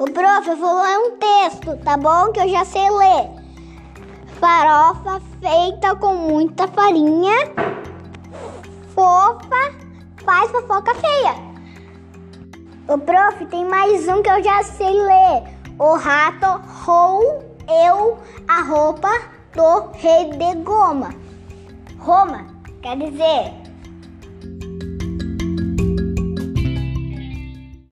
O prof, eu vou ler um texto, tá bom? Que eu já sei ler. Farofa feita com muita farinha, fofa, faz fofoca feia. O prof, tem mais um que eu já sei ler. O rato roeu a roupa do rei de goma. Roma quer dizer